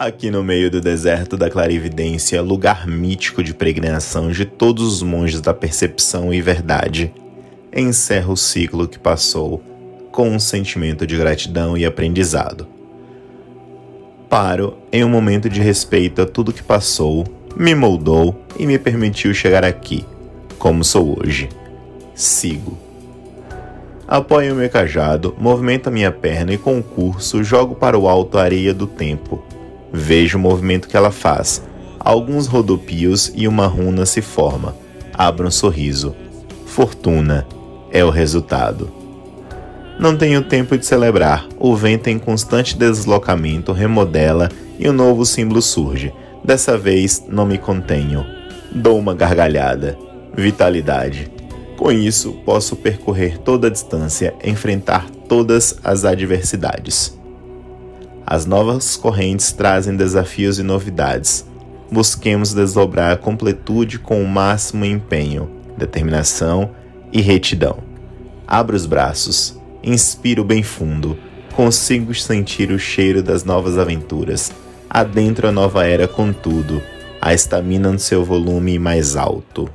Aqui no meio do deserto da clarividência, lugar mítico de peregrinação de todos os monges da percepção e verdade, encerra o ciclo que passou com um sentimento de gratidão e aprendizado. Paro em um momento de respeito a tudo que passou, me moldou e me permitiu chegar aqui, como sou hoje. Sigo. Apoio meu cajado, movimento a minha perna e com o curso jogo para o alto a areia do tempo Vejo o movimento que ela faz. Alguns rodopios e uma runa se forma. Abra um sorriso. Fortuna é o resultado. Não tenho tempo de celebrar. O vento em constante deslocamento remodela e um novo símbolo surge. Dessa vez não me contenho. Dou uma gargalhada. Vitalidade. Com isso, posso percorrer toda a distância, enfrentar todas as adversidades. As novas correntes trazem desafios e novidades. Busquemos desdobrar a completude com o máximo empenho, determinação e retidão. Abra os braços, inspiro bem fundo, consigo sentir o cheiro das novas aventuras. Adentro a nova era com tudo, a estamina no seu volume mais alto.